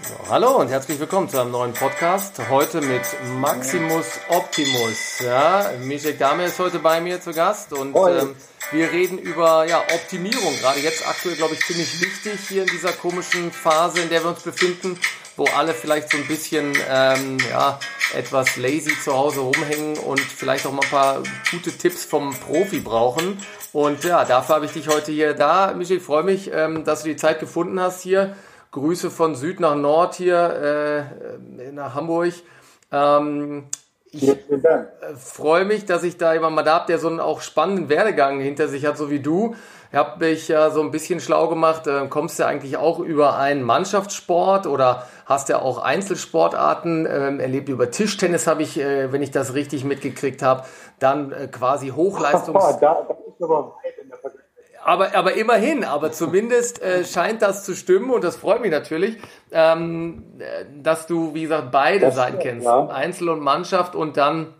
So, hallo und herzlich willkommen zu einem neuen Podcast. Heute mit Maximus Optimus. Ja, Mischek Dame ist heute bei mir zu Gast und ähm, wir reden über ja, Optimierung. Gerade jetzt aktuell, glaube ich, ziemlich wichtig hier in dieser komischen Phase, in der wir uns befinden, wo alle vielleicht so ein bisschen ähm, ja, etwas lazy zu Hause rumhängen und vielleicht auch mal ein paar gute Tipps vom Profi brauchen. Und ja, dafür habe ich dich heute hier da. Michel, ich freue mich, ähm, dass du die Zeit gefunden hast hier Grüße von Süd nach Nord hier äh, nach Hamburg. Ähm, ich äh, freue mich, dass ich da jemanden mal da habe, der so einen auch spannenden Werdegang hinter sich hat, so wie du. Ich habe mich ja so ein bisschen schlau gemacht. Äh, kommst du eigentlich auch über einen Mannschaftssport oder hast ja auch Einzelsportarten ähm, erlebt? Über Tischtennis habe ich, äh, wenn ich das richtig mitgekriegt habe, dann äh, quasi Hochleistungs... da, da ist aber weit in der aber, aber immerhin, aber zumindest äh, scheint das zu stimmen und das freut mich natürlich, ähm, dass du, wie gesagt, beide das Seiten kennst. Ja. Einzel und Mannschaft und dann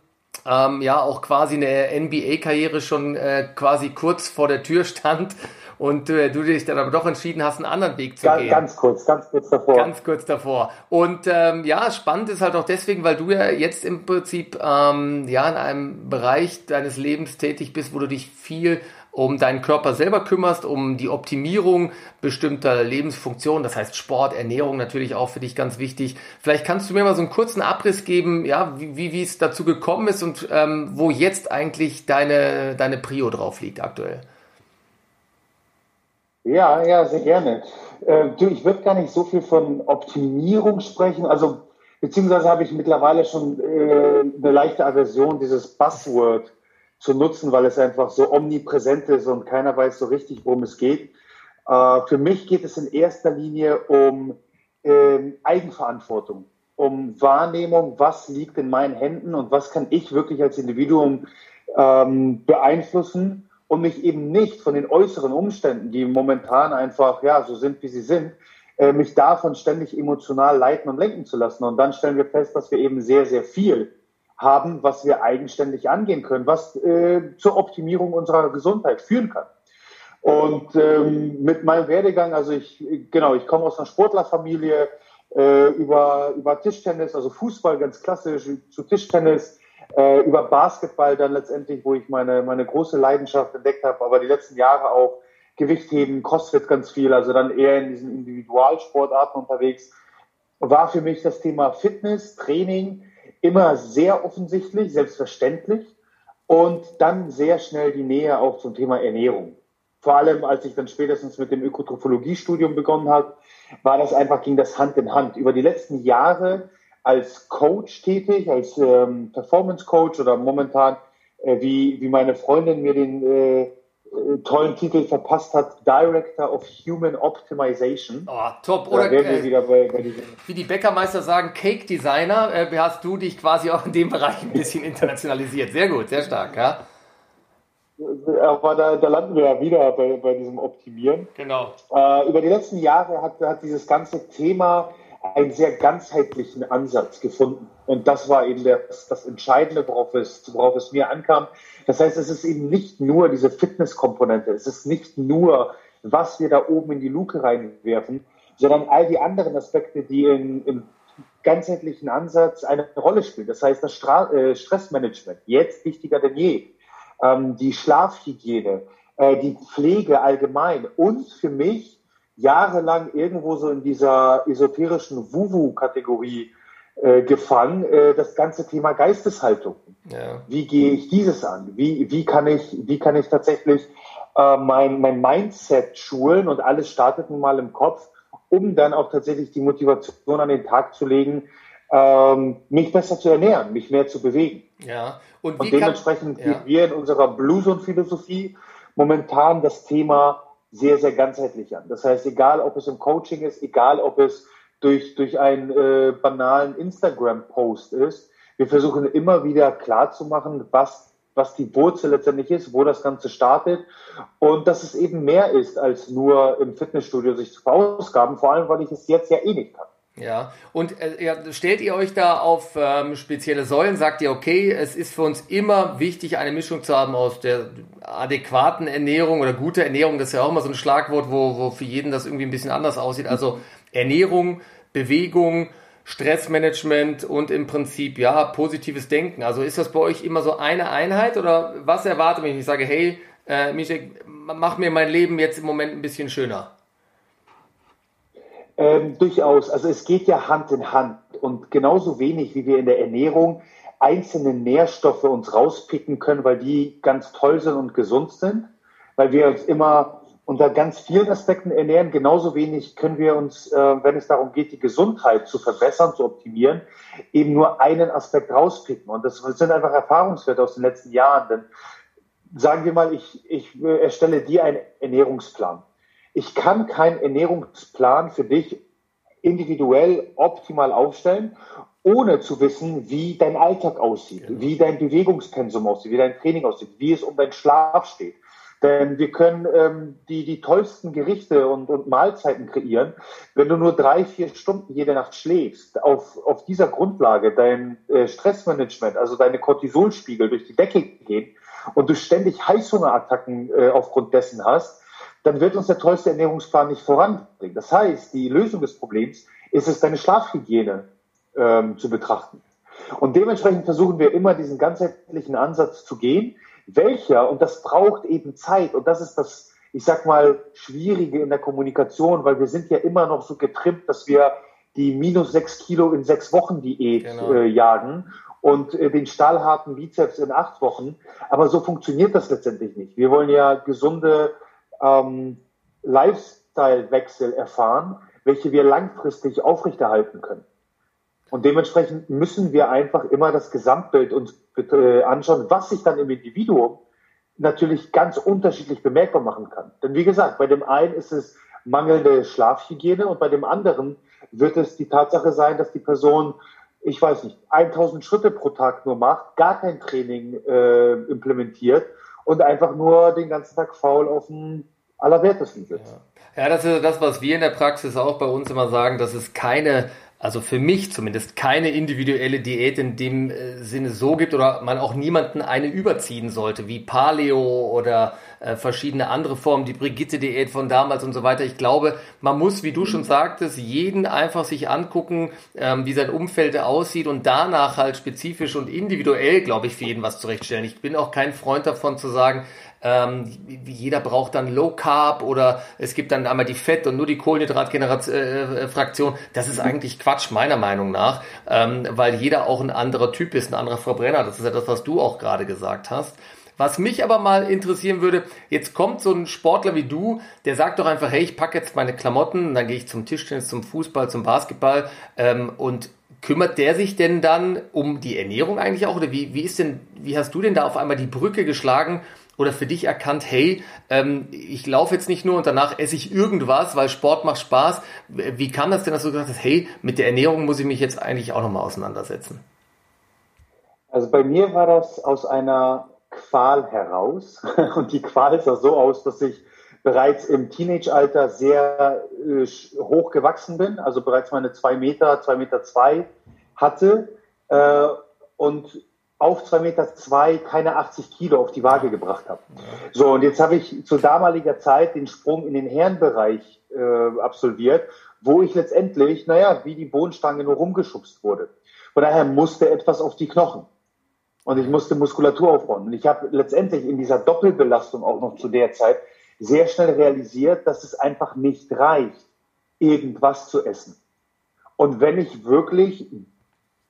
ähm, ja auch quasi eine NBA-Karriere schon äh, quasi kurz vor der Tür stand und äh, du dich dann aber doch entschieden hast, einen anderen Weg zu ganz, gehen. Ganz kurz, ganz kurz davor. Ganz kurz davor. Und ähm, ja, spannend ist halt auch deswegen, weil du ja jetzt im Prinzip ähm, ja in einem Bereich deines Lebens tätig bist, wo du dich viel um deinen Körper selber kümmerst, um die Optimierung bestimmter Lebensfunktionen, das heißt Sport, Ernährung natürlich auch für dich ganz wichtig. Vielleicht kannst du mir mal so einen kurzen Abriss geben, ja, wie, wie, es dazu gekommen ist und ähm, wo jetzt eigentlich deine, deine Prio drauf liegt aktuell. Ja, ja, sehr gerne. Äh, du, ich würde gar nicht so viel von Optimierung sprechen, also beziehungsweise habe ich mittlerweile schon äh, eine leichte Aversion, dieses Buzzword zu nutzen, weil es einfach so omnipräsent ist und keiner weiß so richtig, worum es geht. Äh, für mich geht es in erster Linie um ähm, Eigenverantwortung, um Wahrnehmung, was liegt in meinen Händen und was kann ich wirklich als Individuum ähm, beeinflussen und mich eben nicht von den äußeren Umständen, die momentan einfach ja so sind, wie sie sind, äh, mich davon ständig emotional leiten und lenken zu lassen. Und dann stellen wir fest, dass wir eben sehr, sehr viel haben, was wir eigenständig angehen können, was äh, zur Optimierung unserer Gesundheit führen kann. Und ähm, mit meinem Werdegang, also ich, genau, ich komme aus einer Sportlerfamilie, äh, über, über Tischtennis, also Fußball ganz klassisch, zu Tischtennis, äh, über Basketball dann letztendlich, wo ich meine, meine große Leidenschaft entdeckt habe, aber die letzten Jahre auch Gewichtheben, Crossfit ganz viel, also dann eher in diesen Individualsportarten unterwegs, war für mich das Thema Fitness, Training, immer sehr offensichtlich, selbstverständlich und dann sehr schnell die Nähe auch zum Thema Ernährung. Vor allem, als ich dann spätestens mit dem Ökotrophologie-Studium begonnen habe, war das einfach, ging das Hand in Hand. Über die letzten Jahre als Coach tätig, als ähm, Performance Coach oder momentan, äh, wie, wie meine Freundin mir den äh, tollen Titel verpasst hat, Director of Human Optimization. Oh, top. Oder äh, bei, bei wie die Bäckermeister sagen, Cake Designer, äh, hast du dich quasi auch in dem Bereich ein bisschen internationalisiert. Sehr gut, sehr stark, ja. Aber da, da landen wir ja wieder bei, bei diesem Optimieren. Genau. Äh, über die letzten Jahre hat, hat dieses ganze Thema einen sehr ganzheitlichen Ansatz gefunden. Und das war eben das, das Entscheidende, worauf es, worauf es mir ankam. Das heißt, es ist eben nicht nur diese Fitnesskomponente, es ist nicht nur, was wir da oben in die Luke reinwerfen, sondern all die anderen Aspekte, die in, im ganzheitlichen Ansatz eine Rolle spielen. Das heißt, das Stra äh, Stressmanagement, jetzt wichtiger denn je, ähm, die Schlafhygiene, äh, die Pflege allgemein und für mich jahrelang irgendwo so in dieser esoterischen Wuwu-Kategorie äh, gefangen, äh, das ganze Thema Geisteshaltung. Ja. Wie gehe ich dieses an? Wie, wie, kann, ich, wie kann ich tatsächlich äh, mein, mein Mindset schulen und alles startet nun mal im Kopf, um dann auch tatsächlich die Motivation an den Tag zu legen, ähm, mich besser zu ernähren, mich mehr zu bewegen. Ja. Und, und dementsprechend kann, ja. wir in unserer Blues und Philosophie momentan das Thema sehr, sehr ganzheitlich an. Das heißt, egal ob es im Coaching ist, egal ob es durch, durch einen äh, banalen Instagram-Post ist. Wir versuchen immer wieder klarzumachen, was, was die Wurzel letztendlich ist, wo das Ganze startet und dass es eben mehr ist, als nur im Fitnessstudio sich zu verausgaben, vor allem, weil ich es jetzt ja eh nicht kann. Ja, und äh, stellt ihr euch da auf ähm, spezielle Säulen? Sagt ihr, okay, es ist für uns immer wichtig, eine Mischung zu haben aus der adäquaten Ernährung oder gute Ernährung. Das ist ja auch immer so ein Schlagwort, wo, wo für jeden das irgendwie ein bisschen anders aussieht. Also Ernährung, Bewegung, Stressmanagement und im Prinzip ja positives Denken. Also ist das bei euch immer so eine Einheit oder was erwartet mich, ich sage, hey, äh, Mischek, mach mir mein Leben jetzt im Moment ein bisschen schöner? Ähm, durchaus. Also es geht ja Hand in Hand und genauso wenig wie wir in der Ernährung einzelne Nährstoffe uns rauspicken können, weil die ganz toll sind und gesund sind, weil wir uns immer unter ganz vielen Aspekten ernähren. Genauso wenig können wir uns, äh, wenn es darum geht, die Gesundheit zu verbessern, zu optimieren, eben nur einen Aspekt rauspicken. Und das sind einfach Erfahrungswerte aus den letzten Jahren. Denn sagen wir mal, ich, ich erstelle dir einen Ernährungsplan. Ich kann keinen Ernährungsplan für dich individuell optimal aufstellen, ohne zu wissen, wie dein Alltag aussieht, genau. wie dein Bewegungspensum aussieht, wie dein Training aussieht, wie es um deinen Schlaf steht denn wir können ähm, die, die tollsten Gerichte und, und Mahlzeiten kreieren. Wenn du nur drei, vier Stunden jede Nacht schläfst, auf, auf dieser Grundlage dein äh, Stressmanagement, also deine Cortisolspiegel durch die Decke gehen und du ständig Heißhungerattacken äh, aufgrund dessen hast, dann wird uns der tollste Ernährungsplan nicht voranbringen. Das heißt, die Lösung des Problems ist es, deine Schlafhygiene ähm, zu betrachten. Und dementsprechend versuchen wir immer diesen ganzheitlichen Ansatz zu gehen, welcher, und das braucht eben Zeit, und das ist das, ich sag mal, Schwierige in der Kommunikation, weil wir sind ja immer noch so getrimmt, dass wir die minus sechs Kilo in sechs Wochen Diät genau. äh, jagen und äh, den stahlharten Bizeps in acht Wochen. Aber so funktioniert das letztendlich nicht. Wir wollen ja gesunde ähm, Lifestyle-Wechsel erfahren, welche wir langfristig aufrechterhalten können. Und dementsprechend müssen wir einfach immer das Gesamtbild uns äh, anschauen, was sich dann im Individuum natürlich ganz unterschiedlich bemerkbar machen kann. Denn wie gesagt, bei dem einen ist es mangelnde Schlafhygiene und bei dem anderen wird es die Tatsache sein, dass die Person, ich weiß nicht, 1000 Schritte pro Tag nur macht, gar kein Training äh, implementiert und einfach nur den ganzen Tag faul auf dem Allerwertesten sitzt. Ja. ja, das ist das, was wir in der Praxis auch bei uns immer sagen, dass es keine also für mich zumindest keine individuelle Diät in dem äh, Sinne so gibt oder man auch niemanden eine überziehen sollte, wie Paleo oder äh, verschiedene andere Formen, die Brigitte-Diät von damals und so weiter. Ich glaube, man muss, wie du schon sagtest, jeden einfach sich angucken, ähm, wie sein Umfeld aussieht und danach halt spezifisch und individuell, glaube ich, für jeden was zurechtstellen. Ich bin auch kein Freund davon zu sagen, ähm, jeder braucht dann Low Carb oder es gibt dann einmal die Fett und nur die Kohlenhydratfraktion. Äh, das ist eigentlich Quatsch, meiner Meinung nach, ähm, weil jeder auch ein anderer Typ ist, ein anderer Verbrenner. Das ist ja das, was du auch gerade gesagt hast. Was mich aber mal interessieren würde, jetzt kommt so ein Sportler wie du, der sagt doch einfach, hey, ich packe jetzt meine Klamotten, dann gehe ich zum Tischtennis, zum Fußball, zum Basketball ähm, und kümmert der sich denn dann um die Ernährung eigentlich auch? Oder wie, wie ist denn, wie hast du denn da auf einmal die Brücke geschlagen oder für dich erkannt, hey, ähm, ich laufe jetzt nicht nur und danach esse ich irgendwas, weil Sport macht Spaß. Wie kam das denn, dass du gesagt hast, hey, mit der Ernährung muss ich mich jetzt eigentlich auch nochmal auseinandersetzen? Also bei mir war das aus einer Qual heraus. Und die Qual sah so aus, dass ich bereits im Teenage-Alter sehr äh, hoch gewachsen bin, also bereits meine zwei Meter, zwei Meter zwei hatte äh, und auf zwei Meter zwei keine 80 Kilo auf die Waage gebracht habe. So, und jetzt habe ich zu damaliger Zeit den Sprung in den Herrenbereich äh, absolviert, wo ich letztendlich, naja, wie die Bohnenstange nur rumgeschubst wurde. Von daher musste etwas auf die Knochen. Und ich musste Muskulatur aufbauen. Und ich habe letztendlich in dieser Doppelbelastung auch noch zu der Zeit sehr schnell realisiert, dass es einfach nicht reicht, irgendwas zu essen. Und wenn ich wirklich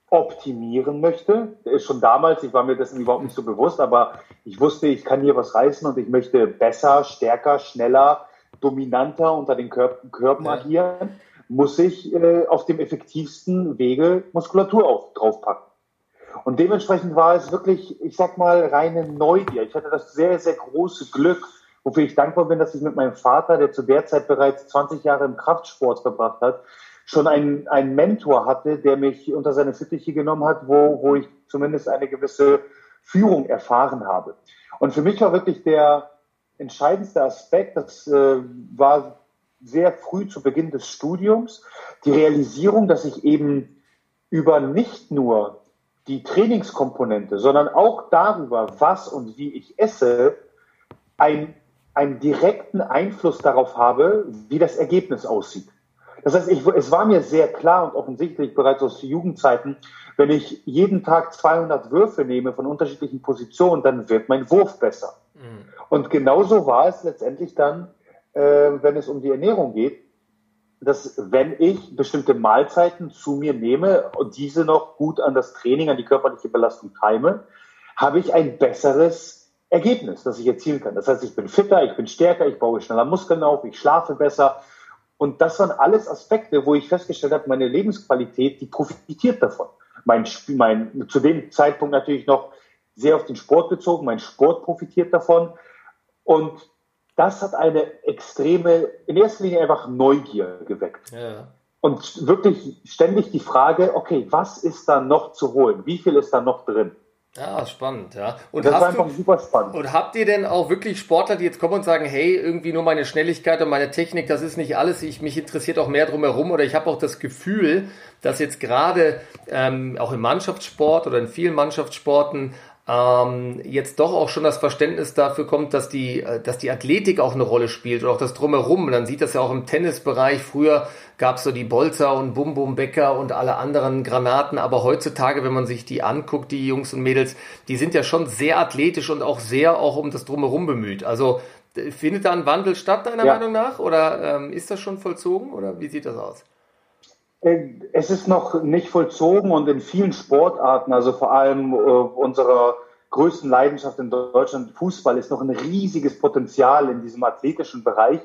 optimieren möchte. Schon damals, ich war mir dessen überhaupt nicht so bewusst, aber ich wusste, ich kann hier was reißen und ich möchte besser, stärker, schneller, dominanter unter den Körper, Körpern ja. agieren, muss ich äh, auf dem effektivsten Wege Muskulatur auf, draufpacken. Und dementsprechend war es wirklich, ich sag mal, reine Neugier. Ich hatte das sehr, sehr große Glück, wofür ich dankbar bin, dass ich mit meinem Vater, der zu der Zeit bereits 20 Jahre im Kraftsport verbracht hat, schon einen, einen Mentor hatte, der mich unter seine Fittiche genommen hat, wo, wo ich zumindest eine gewisse Führung erfahren habe. Und für mich war wirklich der entscheidendste Aspekt, das äh, war sehr früh zu Beginn des Studiums, die Realisierung, dass ich eben über nicht nur die Trainingskomponente, sondern auch darüber, was und wie ich esse, ein, einen direkten Einfluss darauf habe, wie das Ergebnis aussieht. Das heißt, ich, es war mir sehr klar und offensichtlich bereits aus Jugendzeiten, wenn ich jeden Tag 200 Würfe nehme von unterschiedlichen Positionen, dann wird mein Wurf besser. Mhm. Und genauso war es letztendlich dann, äh, wenn es um die Ernährung geht, dass wenn ich bestimmte Mahlzeiten zu mir nehme und diese noch gut an das Training, an die körperliche Belastung keime, habe ich ein besseres Ergebnis, das ich erzielen kann. Das heißt, ich bin fitter, ich bin stärker, ich baue schneller Muskeln auf, ich schlafe besser. Und das waren alles Aspekte, wo ich festgestellt habe, meine Lebensqualität, die profitiert davon. Mein, mein, zu dem Zeitpunkt natürlich noch sehr auf den Sport bezogen. Mein Sport profitiert davon. Und das hat eine extreme, in erster Linie einfach Neugier geweckt. Ja. Und wirklich ständig die Frage, okay, was ist da noch zu holen? Wie viel ist da noch drin? Ja, spannend, ja. Und das war einfach du, super spannend. Und habt ihr denn auch wirklich Sportler, die jetzt kommen und sagen, hey, irgendwie nur meine Schnelligkeit und meine Technik, das ist nicht alles, ich, mich interessiert auch mehr drumherum oder ich habe auch das Gefühl, dass jetzt gerade ähm, auch im Mannschaftssport oder in vielen Mannschaftssporten ähm, jetzt doch auch schon das Verständnis dafür kommt, dass die, äh, dass die Athletik auch eine Rolle spielt und auch das Drumherum. Man sieht das ja auch im Tennisbereich. Früher gab es so die Bolzer und Bum Bum Becker und alle anderen Granaten, aber heutzutage, wenn man sich die anguckt, die Jungs und Mädels, die sind ja schon sehr athletisch und auch sehr auch um das Drumherum bemüht. Also findet da ein Wandel statt, deiner ja. Meinung nach? Oder ähm, ist das schon vollzogen oder wie sieht das aus? Äh, es ist noch nicht vollzogen und in vielen Sportarten, also vor allem äh, unserer größten Leidenschaft in Deutschland, Fußball, ist noch ein riesiges Potenzial in diesem athletischen Bereich.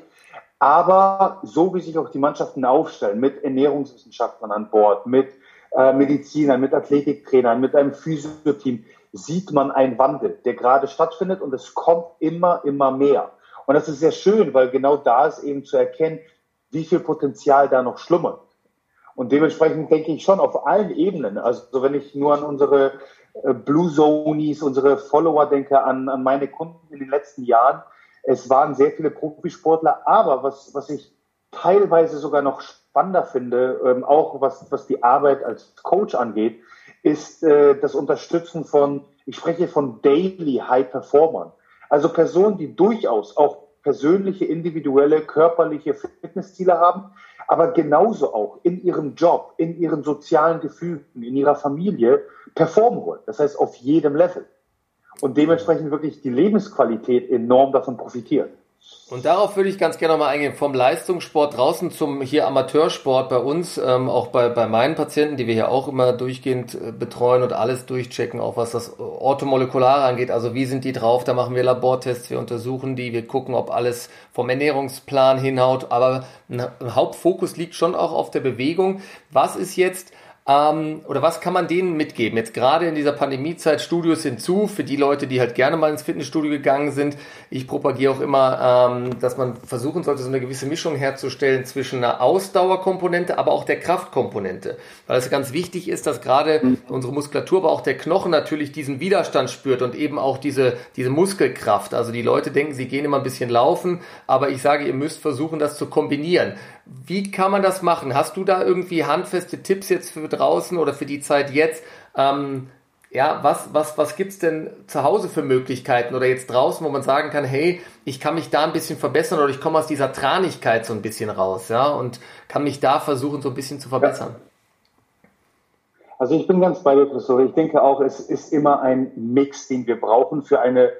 Aber so wie sich auch die Mannschaften aufstellen, mit Ernährungswissenschaftlern an Bord, mit äh, Medizinern, mit Athletiktrainern, mit einem Physioteam, sieht man einen Wandel, der gerade stattfindet und es kommt immer, immer mehr. Und das ist sehr schön, weil genau da ist eben zu erkennen, wie viel Potenzial da noch schlummert. Und dementsprechend denke ich schon auf allen Ebenen. Also wenn ich nur an unsere äh, Blue Zonies, unsere Follower denke, an, an meine Kunden in den letzten Jahren. Es waren sehr viele Profisportler, aber was, was ich teilweise sogar noch spannender finde, ähm, auch was, was die Arbeit als Coach angeht, ist äh, das Unterstützen von, ich spreche von Daily High Performern. Also Personen, die durchaus auch persönliche, individuelle, körperliche Fitnessziele haben, aber genauso auch in ihrem Job, in ihren sozialen Gefühlen, in ihrer Familie performen wollen. Das heißt, auf jedem Level. Und dementsprechend wirklich die Lebensqualität enorm davon profitiert. Und darauf würde ich ganz gerne nochmal eingehen. Vom Leistungssport draußen zum hier Amateursport bei uns, ähm, auch bei, bei meinen Patienten, die wir hier auch immer durchgehend äh, betreuen und alles durchchecken, auch was das Orthomolekulare angeht. Also wie sind die drauf? Da machen wir Labortests, wir untersuchen die, wir gucken, ob alles vom Ernährungsplan hinhaut. Aber ein Hauptfokus liegt schon auch auf der Bewegung. Was ist jetzt ähm, oder was kann man denen mitgeben? Jetzt gerade in dieser Pandemiezeit Studios hinzu, für die Leute, die halt gerne mal ins Fitnessstudio gegangen sind. Ich propagiere auch immer, ähm, dass man versuchen sollte, so eine gewisse Mischung herzustellen zwischen einer Ausdauerkomponente, aber auch der Kraftkomponente. Weil es ganz wichtig ist, dass gerade unsere Muskulatur, aber auch der Knochen natürlich diesen Widerstand spürt und eben auch diese, diese Muskelkraft. Also die Leute denken, sie gehen immer ein bisschen laufen, aber ich sage, ihr müsst versuchen, das zu kombinieren. Wie kann man das machen? Hast du da irgendwie handfeste Tipps jetzt für draußen oder für die Zeit jetzt? Ähm, ja, was, was, was gibt's denn zu Hause für Möglichkeiten oder jetzt draußen, wo man sagen kann, hey, ich kann mich da ein bisschen verbessern oder ich komme aus dieser Tranigkeit so ein bisschen raus, ja, und kann mich da versuchen, so ein bisschen zu verbessern? Also ich bin ganz bei dir, Professor. Ich denke auch, es ist immer ein Mix, den wir brauchen für eine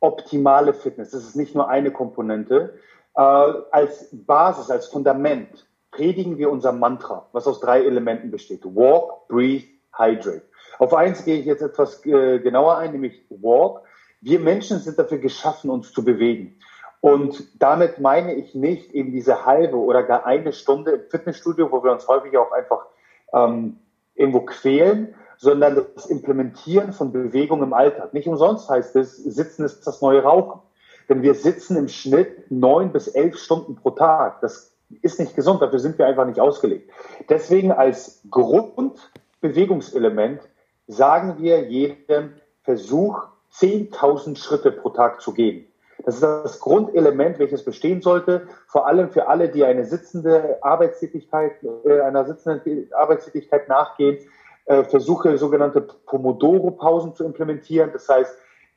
optimale Fitness. Es ist nicht nur eine Komponente. Äh, als Basis, als Fundament predigen wir unser Mantra, was aus drei Elementen besteht. Walk, breathe, hydrate. Auf eins gehe ich jetzt etwas äh, genauer ein, nämlich Walk. Wir Menschen sind dafür geschaffen, uns zu bewegen. Und damit meine ich nicht eben diese halbe oder gar eine Stunde im Fitnessstudio, wo wir uns häufig auch einfach ähm, irgendwo quälen, sondern das Implementieren von Bewegung im Alltag. Nicht umsonst heißt es, Sitzen ist das neue Rauchen. Denn wir sitzen im Schnitt neun bis elf Stunden pro Tag. Das ist nicht gesund, dafür sind wir einfach nicht ausgelegt. Deswegen als Grundbewegungselement sagen wir jedem Versuch, 10.000 Schritte pro Tag zu gehen. Das ist das Grundelement, welches bestehen sollte, vor allem für alle, die eine sitzende Arbeitstätigkeit, äh, einer sitzenden Arbeitstätigkeit nachgehen. Äh, versuche sogenannte Pomodoro-Pausen zu implementieren. Das heißt,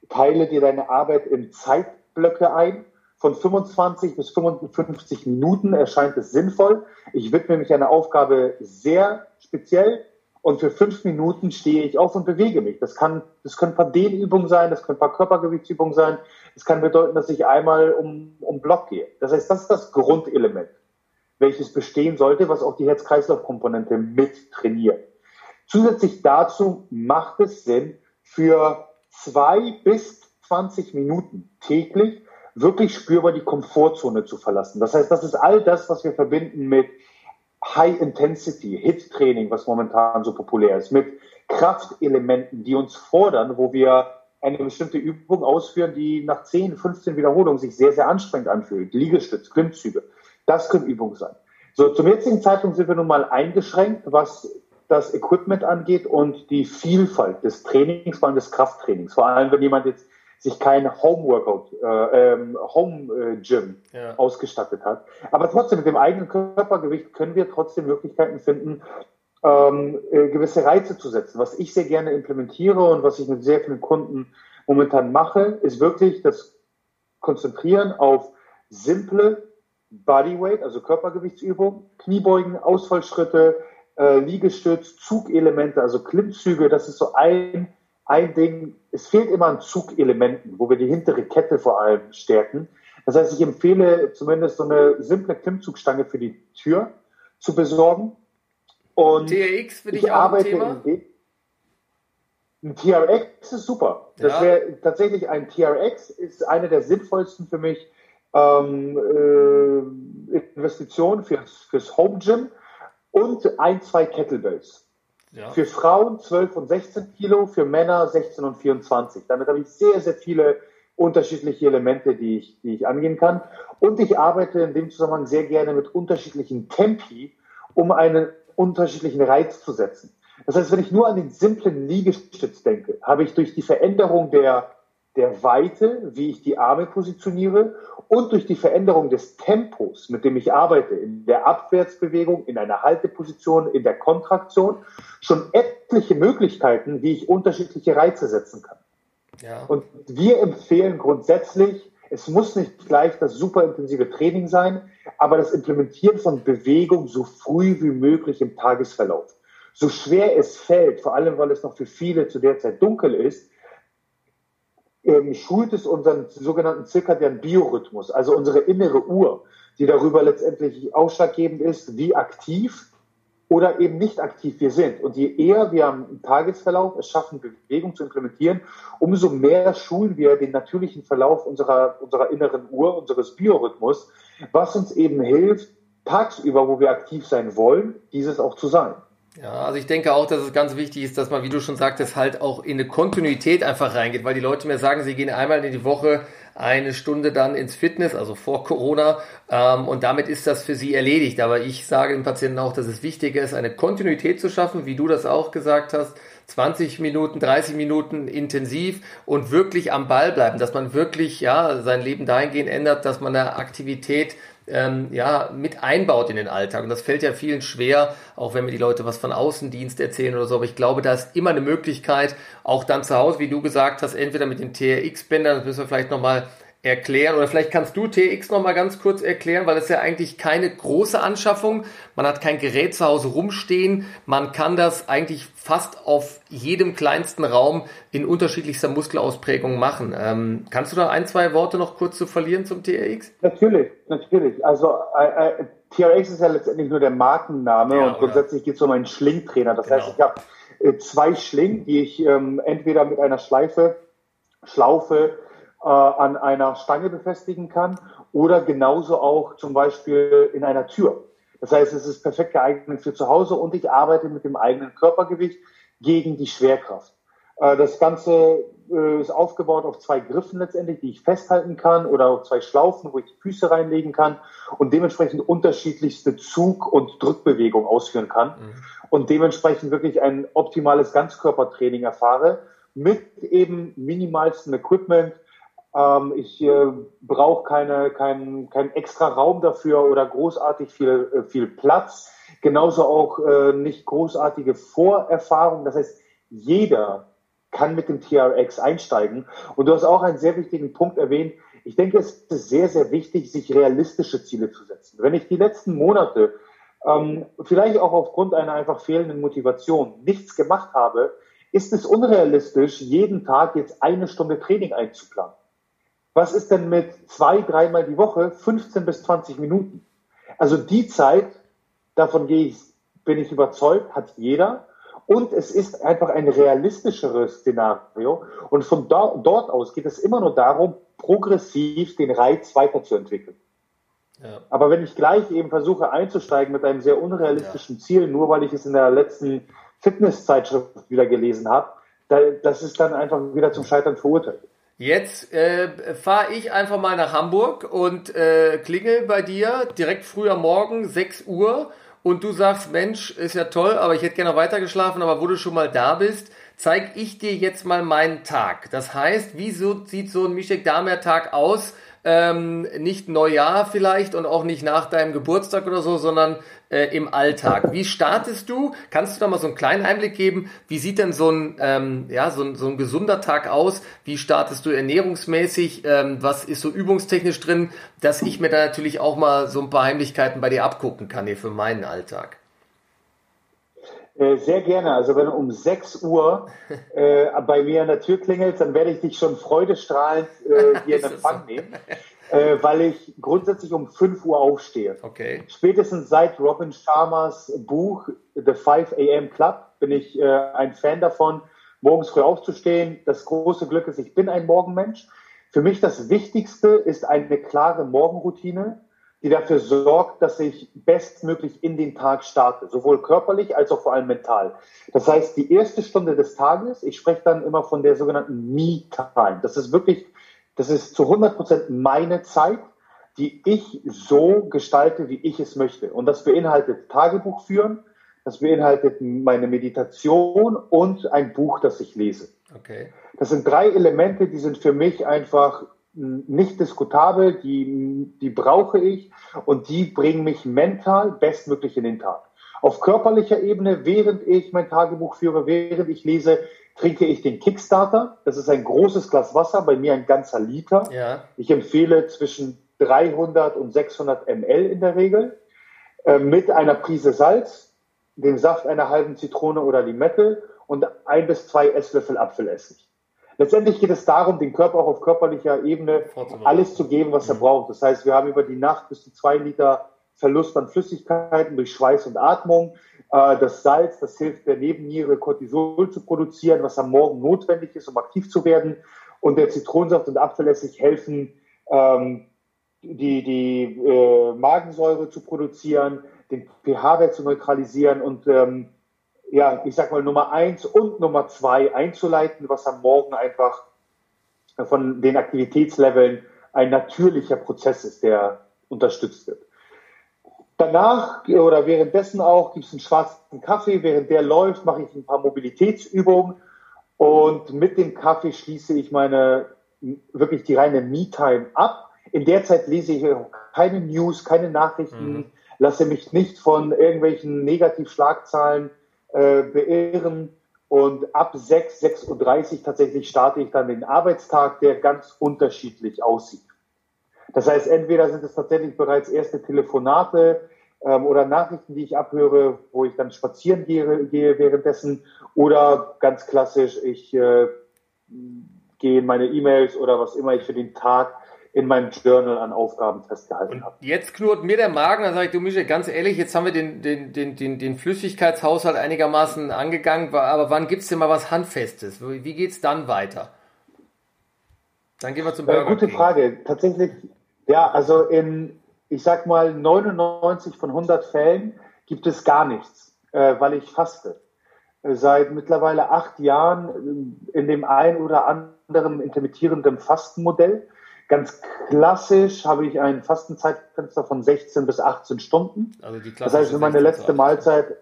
teile dir deine Arbeit in Zeit Blöcke ein. Von 25 bis 55 Minuten erscheint es sinnvoll. Ich widme mich einer Aufgabe sehr speziell und für fünf Minuten stehe ich auf und bewege mich. Das kann, das können ein paar Dehnübungen sein, das können ein paar Körpergewichtsübungen sein. Das kann bedeuten, dass ich einmal um, um Block gehe. Das heißt, das ist das Grundelement, welches bestehen sollte, was auch die Herz-Kreislauf-Komponente mit trainiert. Zusätzlich dazu macht es Sinn, für zwei bis 20 Minuten täglich wirklich spürbar die Komfortzone zu verlassen. Das heißt, das ist all das, was wir verbinden mit High Intensity, Hit Training, was momentan so populär ist, mit Kraftelementen, die uns fordern, wo wir eine bestimmte Übung ausführen, die nach 10, 15 Wiederholungen sich sehr, sehr anstrengend anfühlt. Liegestütz, Klimmzüge. Das können Übungen sein. So, zum jetzigen Zeitpunkt sind wir nun mal eingeschränkt, was das Equipment angeht und die Vielfalt des Trainings, vor allem des Krafttrainings. Vor allem, wenn jemand jetzt sich kein Home-Workout, äh, ähm, Home-Gym ja. ausgestattet hat. Aber trotzdem, mit dem eigenen Körpergewicht können wir trotzdem Möglichkeiten finden, ähm, äh, gewisse Reize zu setzen. Was ich sehr gerne implementiere und was ich mit sehr vielen Kunden momentan mache, ist wirklich das Konzentrieren auf simple Bodyweight, also Körpergewichtsübungen, Kniebeugen, Ausfallschritte, äh, Liegestütz, Zugelemente, also Klimmzüge. Das ist so ein ein Ding, es fehlt immer an Zugelementen, wo wir die hintere Kette vor allem stärken. Das heißt, ich empfehle zumindest so eine simple Klimmzugstange für die Tür zu besorgen. Und TRX für dich ich auch arbeite ein Thema? Ein TRX ist super. Das ja. wäre tatsächlich ein TRX ist eine der sinnvollsten für mich ähm, äh, Investitionen fürs, fürs Home Gym und ein, zwei Kettlebells. Ja. Für Frauen 12 und 16 Kilo, für Männer 16 und 24. Damit habe ich sehr, sehr viele unterschiedliche Elemente, die ich, die ich angehen kann. Und ich arbeite in dem Zusammenhang sehr gerne mit unterschiedlichen Tempi, um einen unterschiedlichen Reiz zu setzen. Das heißt, wenn ich nur an den simplen Liegestütz denke, habe ich durch die Veränderung der der Weite, wie ich die Arme positioniere und durch die Veränderung des Tempos, mit dem ich arbeite, in der Abwärtsbewegung, in einer Halteposition, in der Kontraktion, schon etliche Möglichkeiten, wie ich unterschiedliche Reize setzen kann. Ja. Und wir empfehlen grundsätzlich, es muss nicht gleich das superintensive Training sein, aber das Implementieren von Bewegung so früh wie möglich im Tagesverlauf. So schwer es fällt, vor allem weil es noch für viele zu der Zeit dunkel ist, ähm, schult es unseren sogenannten zirkadianen Biorhythmus, also unsere innere Uhr, die darüber letztendlich ausschlaggebend ist, wie aktiv oder eben nicht aktiv wir sind. Und je eher wir am Tagesverlauf es schaffen, Bewegung zu implementieren, umso mehr schulen wir den natürlichen Verlauf unserer, unserer inneren Uhr, unseres Biorhythmus, was uns eben hilft, tagsüber, wo wir aktiv sein wollen, dieses auch zu sein. Ja, also ich denke auch, dass es ganz wichtig ist, dass man, wie du schon sagtest, halt auch in eine Kontinuität einfach reingeht, weil die Leute mir sagen, sie gehen einmal in die Woche eine Stunde dann ins Fitness, also vor Corona, ähm, und damit ist das für sie erledigt. Aber ich sage den Patienten auch, dass es wichtiger ist, eine Kontinuität zu schaffen, wie du das auch gesagt hast, 20 Minuten, 30 Minuten intensiv und wirklich am Ball bleiben, dass man wirklich ja sein Leben dahingehend ändert, dass man eine Aktivität ähm, ja, mit einbaut in den Alltag. Und das fällt ja vielen schwer, auch wenn mir die Leute was von Außendienst erzählen oder so. Aber ich glaube, da ist immer eine Möglichkeit, auch dann zu Hause, wie du gesagt hast, entweder mit den TRX-Bändern, das müssen wir vielleicht nochmal erklären oder vielleicht kannst du TX noch mal ganz kurz erklären, weil es ja eigentlich keine große Anschaffung. Man hat kein Gerät zu Hause rumstehen. Man kann das eigentlich fast auf jedem kleinsten Raum in unterschiedlichster Muskelausprägung machen. Ähm, kannst du da ein, zwei Worte noch kurz zu verlieren zum TRX? Natürlich, natürlich. Also äh, äh, TRX ist ja letztendlich nur der Markenname ja, und grundsätzlich geht es um einen Schlingtrainer. Das genau. heißt, ich habe äh, zwei Schlingen, die ich ähm, entweder mit einer Schleife, Schlaufe äh, an einer Stange befestigen kann oder genauso auch zum Beispiel in einer Tür. Das heißt, es ist perfekt geeignet für zu Hause und ich arbeite mit dem eigenen Körpergewicht gegen die Schwerkraft. Äh, das Ganze äh, ist aufgebaut auf zwei Griffen letztendlich, die ich festhalten kann oder auf zwei Schlaufen, wo ich die Füße reinlegen kann und dementsprechend unterschiedlichste Zug- und Drückbewegungen ausführen kann mhm. und dementsprechend wirklich ein optimales Ganzkörpertraining erfahre mit eben minimalstem Equipment, ähm, ich äh, brauche keine, keinen kein extra Raum dafür oder großartig viel, äh, viel Platz. Genauso auch äh, nicht großartige Vorerfahrung. Das heißt, jeder kann mit dem TRX einsteigen. Und du hast auch einen sehr wichtigen Punkt erwähnt. Ich denke, es ist sehr, sehr wichtig, sich realistische Ziele zu setzen. Wenn ich die letzten Monate ähm, vielleicht auch aufgrund einer einfach fehlenden Motivation nichts gemacht habe, ist es unrealistisch, jeden Tag jetzt eine Stunde Training einzuplanen. Was ist denn mit zwei, dreimal die Woche, 15 bis 20 Minuten? Also die Zeit, davon gehe ich, bin ich überzeugt, hat jeder. Und es ist einfach ein realistischeres Szenario. Und von do dort aus geht es immer nur darum, progressiv den Reiz weiterzuentwickeln. Ja. Aber wenn ich gleich eben versuche einzusteigen mit einem sehr unrealistischen ja. Ziel, nur weil ich es in der letzten Fitnesszeitschrift wieder gelesen habe, da, das ist dann einfach wieder zum Scheitern verurteilt. Jetzt äh, fahre ich einfach mal nach Hamburg und äh, klingel bei dir direkt früh am Morgen, 6 Uhr, und du sagst, Mensch, ist ja toll, aber ich hätte gerne noch weiter geschlafen, aber wo du schon mal da bist, zeige ich dir jetzt mal meinen Tag. Das heißt, wie sieht so ein Mischek Damer Tag aus? Ähm, nicht Neujahr vielleicht und auch nicht nach deinem Geburtstag oder so, sondern äh, im Alltag. Wie startest du? Kannst du da mal so einen kleinen Einblick geben? Wie sieht denn so ein, ähm, ja, so ein, so ein gesunder Tag aus? Wie startest du ernährungsmäßig? Ähm, was ist so übungstechnisch drin, dass ich mir da natürlich auch mal so ein paar Heimlichkeiten bei dir abgucken kann hier für meinen Alltag? Äh, sehr gerne. Also wenn um 6 Uhr äh, bei mir an der Tür klingelt, dann werde ich dich schon freudestrahlend äh, hier in Empfang nehmen, äh, weil ich grundsätzlich um 5 Uhr aufstehe. Okay. Spätestens seit Robin Sharmas Buch The 5 AM Club bin ich äh, ein Fan davon, morgens früh aufzustehen. Das große Glück ist, ich bin ein Morgenmensch. Für mich das Wichtigste ist eine klare Morgenroutine die dafür sorgt, dass ich bestmöglich in den Tag starte, sowohl körperlich als auch vor allem mental. Das heißt, die erste Stunde des Tages, ich spreche dann immer von der sogenannten Me-Time. Das ist wirklich, das ist zu 100 Prozent meine Zeit, die ich so gestalte, wie ich es möchte. Und das beinhaltet Tagebuch führen, das beinhaltet meine Meditation und ein Buch, das ich lese. Okay. Das sind drei Elemente, die sind für mich einfach nicht diskutabel, die, die brauche ich und die bringen mich mental bestmöglich in den Tag. Auf körperlicher Ebene, während ich mein Tagebuch führe, während ich lese, trinke ich den Kickstarter. Das ist ein großes Glas Wasser, bei mir ein ganzer Liter. Ja. Ich empfehle zwischen 300 und 600 ml in der Regel äh, mit einer Prise Salz, dem Saft einer halben Zitrone oder Limette und ein bis zwei Esslöffel Apfelessig. Letztendlich geht es darum, den Körper auch auf körperlicher Ebene alles zu geben, was er mhm. braucht. Das heißt, wir haben über die Nacht bis zu zwei Liter Verlust an Flüssigkeiten durch Schweiß und Atmung. Äh, das Salz, das hilft der Nebenniere, Cortisol zu produzieren, was am Morgen notwendig ist, um aktiv zu werden. Und der Zitronensaft und Apfelessig helfen, ähm, die, die äh, Magensäure zu produzieren, den pH-Wert zu neutralisieren und ähm, ja, ich sag mal, Nummer eins und Nummer zwei einzuleiten, was am Morgen einfach von den Aktivitätsleveln ein natürlicher Prozess ist, der unterstützt wird. Danach oder währenddessen auch gibt es einen schwarzen Kaffee. Während der läuft, mache ich ein paar Mobilitätsübungen und mit dem Kaffee schließe ich meine wirklich die reine Me-Time ab. In der Zeit lese ich keine News, keine Nachrichten, mhm. lasse mich nicht von irgendwelchen Negativschlagzahlen äh, beirren. Und ab 6, 6.30 Uhr tatsächlich starte ich dann den Arbeitstag, der ganz unterschiedlich aussieht. Das heißt, entweder sind es tatsächlich bereits erste Telefonate ähm, oder Nachrichten, die ich abhöre, wo ich dann spazieren gehe, gehe währenddessen, oder ganz klassisch, ich äh, gehe in meine E-Mails oder was immer ich für den Tag in meinem Journal an Aufgaben festgehalten habe. Jetzt knurrt mir der Magen, dann sage ich, du Michel, ganz ehrlich, jetzt haben wir den, den, den, den, den Flüssigkeitshaushalt einigermaßen angegangen, aber wann gibt's denn mal was Handfestes? Wie geht's dann weiter? Dann gehen wir zum Burger äh, Gute. Frage. Tatsächlich, ja, also in, ich sag mal, 99 von 100 Fällen gibt es gar nichts, äh, weil ich faste. Äh, seit mittlerweile acht Jahren äh, in dem ein oder anderen intermittierenden Fastenmodell Ganz klassisch habe ich ein Fastenzeitfenster von 16 bis 18 Stunden. Also die das heißt, wenn meine letzte Mahlzeit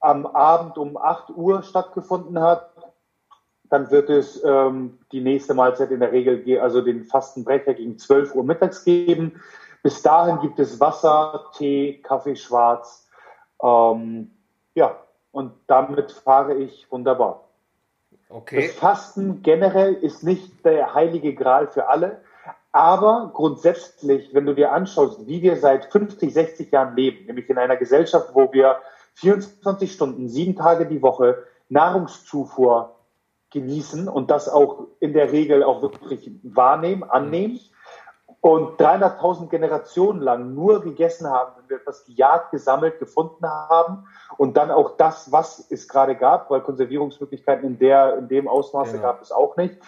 am Abend um 8 Uhr stattgefunden hat, dann wird es ähm, die nächste Mahlzeit in der Regel, also den Fastenbrecher gegen 12 Uhr mittags geben. Bis dahin gibt es Wasser, Tee, Kaffee schwarz. Ähm, ja, und damit fahre ich wunderbar. Okay. Das Fasten generell ist nicht der heilige Gral für alle. Aber grundsätzlich, wenn du dir anschaust, wie wir seit 50, 60 Jahren leben, nämlich in einer Gesellschaft, wo wir 24 Stunden, sieben Tage die Woche Nahrungszufuhr genießen und das auch in der Regel auch wirklich wahrnehmen, annehmen und 300.000 Generationen lang nur gegessen haben, wenn wir etwas gejagt, gesammelt, gefunden haben und dann auch das, was es gerade gab, weil Konservierungsmöglichkeiten in der, in dem Ausmaße genau. gab es auch nicht,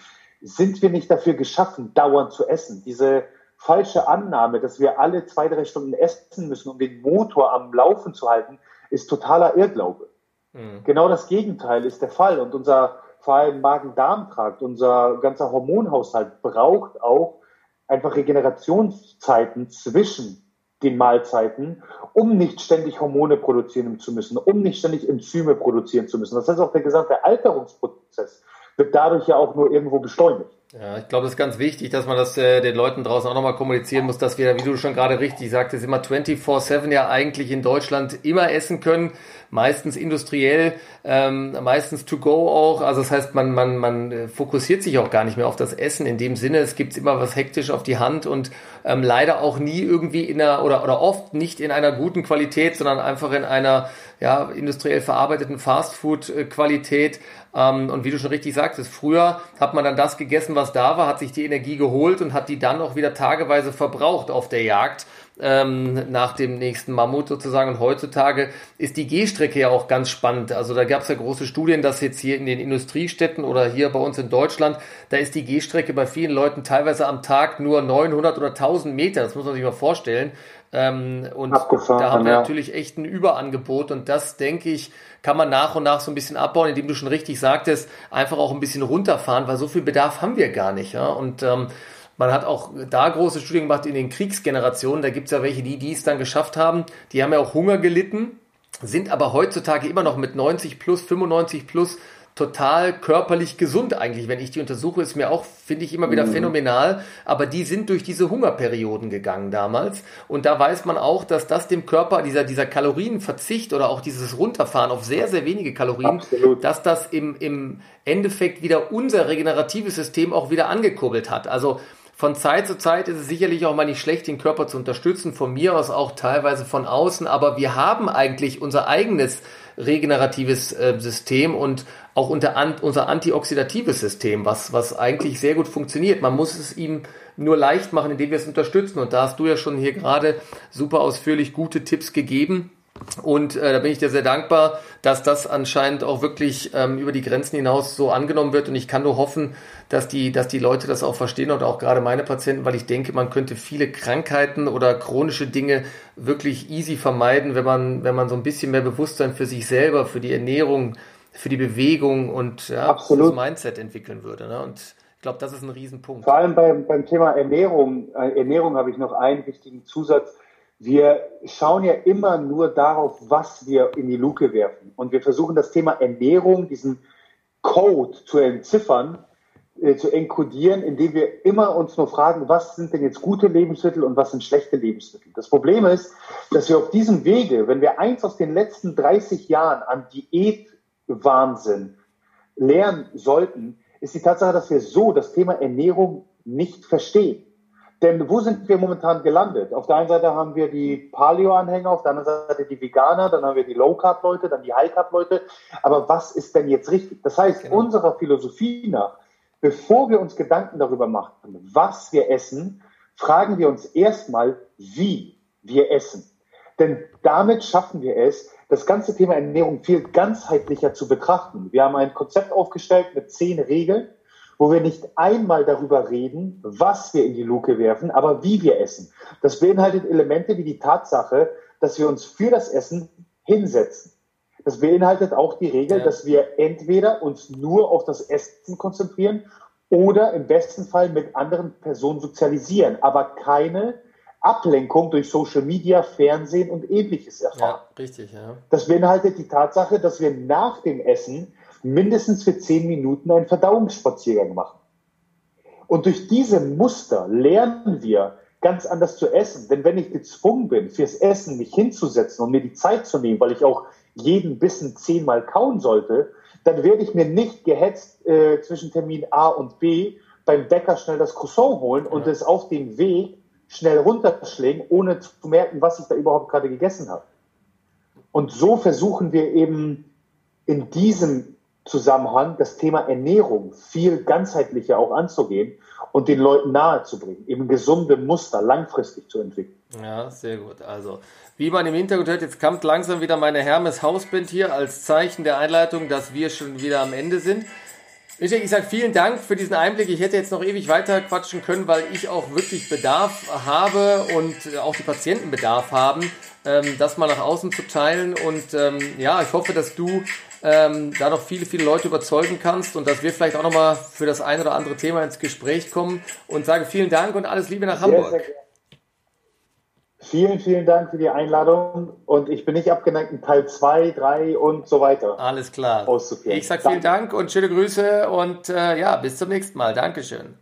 sind wir nicht dafür geschaffen, dauernd zu essen. Diese falsche Annahme, dass wir alle zwei, drei Stunden essen müssen, um den Motor am Laufen zu halten, ist totaler Irrglaube. Mhm. Genau das Gegenteil ist der Fall und unser vor allem Magen-Darm-Trakt, unser ganzer Hormonhaushalt braucht auch einfach Regenerationszeiten zwischen den Mahlzeiten, um nicht ständig Hormone produzieren zu müssen, um nicht ständig Enzyme produzieren zu müssen. Das heißt, auch der gesamte Alterungsprozess wird dadurch ja auch nur irgendwo beschleunigt. Ja, ich glaube, das ist ganz wichtig, dass man das äh, den Leuten draußen auch nochmal kommunizieren muss, dass wir, wie du schon gerade richtig sagtest, immer 24-7 ja eigentlich in Deutschland immer essen können, meistens industriell, ähm, meistens to go auch. Also das heißt, man, man, man äh, fokussiert sich auch gar nicht mehr auf das Essen in dem Sinne, es gibt immer was hektisch auf die Hand und ähm, leider auch nie irgendwie in einer oder, oder oft nicht in einer guten Qualität, sondern einfach in einer ja, industriell verarbeiteten Fastfood-Qualität. Ähm, und wie du schon richtig sagtest, früher hat man dann das gegessen, was da war, hat sich die Energie geholt und hat die dann auch wieder tageweise verbraucht auf der Jagd ähm, nach dem nächsten Mammut sozusagen. Und heutzutage ist die Gehstrecke ja auch ganz spannend. Also da gab es ja große Studien, dass jetzt hier in den Industriestädten oder hier bei uns in Deutschland, da ist die Gehstrecke bei vielen Leuten teilweise am Tag nur 900 oder 1000 Meter. Das muss man sich mal vorstellen. Ähm, und da haben wir ja. natürlich echt ein Überangebot und das, denke ich, kann man nach und nach so ein bisschen abbauen, indem du schon richtig sagtest, einfach auch ein bisschen runterfahren, weil so viel Bedarf haben wir gar nicht. Ja? Und ähm, man hat auch da große Studien gemacht in den Kriegsgenerationen. Da gibt es ja welche, die, die es dann geschafft haben. Die haben ja auch Hunger gelitten, sind aber heutzutage immer noch mit 90 plus, 95 plus total körperlich gesund eigentlich. Wenn ich die untersuche, ist mir auch, finde ich immer wieder mhm. phänomenal. Aber die sind durch diese Hungerperioden gegangen damals. Und da weiß man auch, dass das dem Körper, dieser, dieser Kalorienverzicht oder auch dieses Runterfahren auf sehr, sehr wenige Kalorien, Absolut. dass das im, im Endeffekt wieder unser regeneratives System auch wieder angekurbelt hat. Also von Zeit zu Zeit ist es sicherlich auch mal nicht schlecht, den Körper zu unterstützen, von mir aus auch teilweise von außen, aber wir haben eigentlich unser eigenes regeneratives äh, System und auch unter an, unser antioxidatives System, was, was eigentlich sehr gut funktioniert. Man muss es ihm nur leicht machen, indem wir es unterstützen. Und da hast du ja schon hier gerade super ausführlich gute Tipps gegeben. Und äh, da bin ich dir sehr dankbar, dass das anscheinend auch wirklich ähm, über die Grenzen hinaus so angenommen wird. Und ich kann nur hoffen, dass die, dass die Leute das auch verstehen und auch gerade meine Patienten, weil ich denke, man könnte viele Krankheiten oder chronische Dinge wirklich easy vermeiden, wenn man, wenn man so ein bisschen mehr Bewusstsein für sich selber, für die Ernährung, für die Bewegung und ja, Absolut. das Mindset entwickeln würde. Ne? Und ich glaube, das ist ein Riesenpunkt. Vor allem beim, beim Thema Ernährung, äh, Ernährung habe ich noch einen wichtigen Zusatz wir schauen ja immer nur darauf, was wir in die Luke werfen. Und wir versuchen das Thema Ernährung, diesen Code zu entziffern, äh, zu enkodieren, indem wir immer uns nur fragen, was sind denn jetzt gute Lebensmittel und was sind schlechte Lebensmittel. Das Problem ist, dass wir auf diesem Wege, wenn wir eins aus den letzten 30 Jahren an Diätwahnsinn lernen sollten, ist die Tatsache, dass wir so das Thema Ernährung nicht verstehen. Denn wo sind wir momentan gelandet? Auf der einen Seite haben wir die Paleo-Anhänger, auf der anderen Seite die Veganer, dann haben wir die Low-Carb-Leute, dann die High-Carb-Leute. Aber was ist denn jetzt richtig? Das heißt, genau. unserer Philosophie nach, bevor wir uns Gedanken darüber machen, was wir essen, fragen wir uns erstmal, wie wir essen. Denn damit schaffen wir es, das ganze Thema Ernährung viel ganzheitlicher zu betrachten. Wir haben ein Konzept aufgestellt mit zehn Regeln, wo wir nicht einmal darüber reden, was wir in die Luke werfen, aber wie wir essen. Das beinhaltet Elemente wie die Tatsache, dass wir uns für das Essen hinsetzen. Das beinhaltet auch die Regel, ja. dass wir entweder uns nur auf das Essen konzentrieren oder im besten Fall mit anderen Personen sozialisieren, aber keine Ablenkung durch Social Media, Fernsehen und ähnliches erfahren. Ja, richtig, ja. Das beinhaltet die Tatsache, dass wir nach dem Essen mindestens für zehn Minuten einen Verdauungsspaziergang machen. Und durch diese Muster lernen wir ganz anders zu essen. Denn wenn ich gezwungen bin, fürs Essen mich hinzusetzen und mir die Zeit zu nehmen, weil ich auch jeden Bissen zehnmal kauen sollte, dann werde ich mir nicht gehetzt äh, zwischen Termin A und B beim Bäcker schnell das Croissant holen ja. und es auf dem Weg schnell runterschlägen, ohne zu merken, was ich da überhaupt gerade gegessen habe. Und so versuchen wir eben in diesem Zusammenhang das Thema Ernährung viel ganzheitlicher auch anzugehen und den Leuten nahezubringen, eben gesunde Muster langfristig zu entwickeln. Ja, sehr gut. Also, wie man im Hintergrund hört, jetzt kommt langsam wieder meine Hermes Hausbind hier als Zeichen der Einleitung, dass wir schon wieder am Ende sind. Michael, ich sage vielen Dank für diesen Einblick. Ich hätte jetzt noch ewig weiter quatschen können, weil ich auch wirklich Bedarf habe und auch die Patienten Bedarf haben, ähm, das mal nach außen zu teilen. Und ähm, ja, ich hoffe, dass du ähm, da noch viele, viele Leute überzeugen kannst und dass wir vielleicht auch nochmal für das ein oder andere Thema ins Gespräch kommen und sage vielen Dank und alles Liebe nach Hamburg. Vielen, vielen Dank für die Einladung und ich bin nicht abgeneigt, in Teil 2, 3 und so weiter. Alles klar. Ich sage vielen Dank und schöne Grüße und äh, ja, bis zum nächsten Mal. Dankeschön.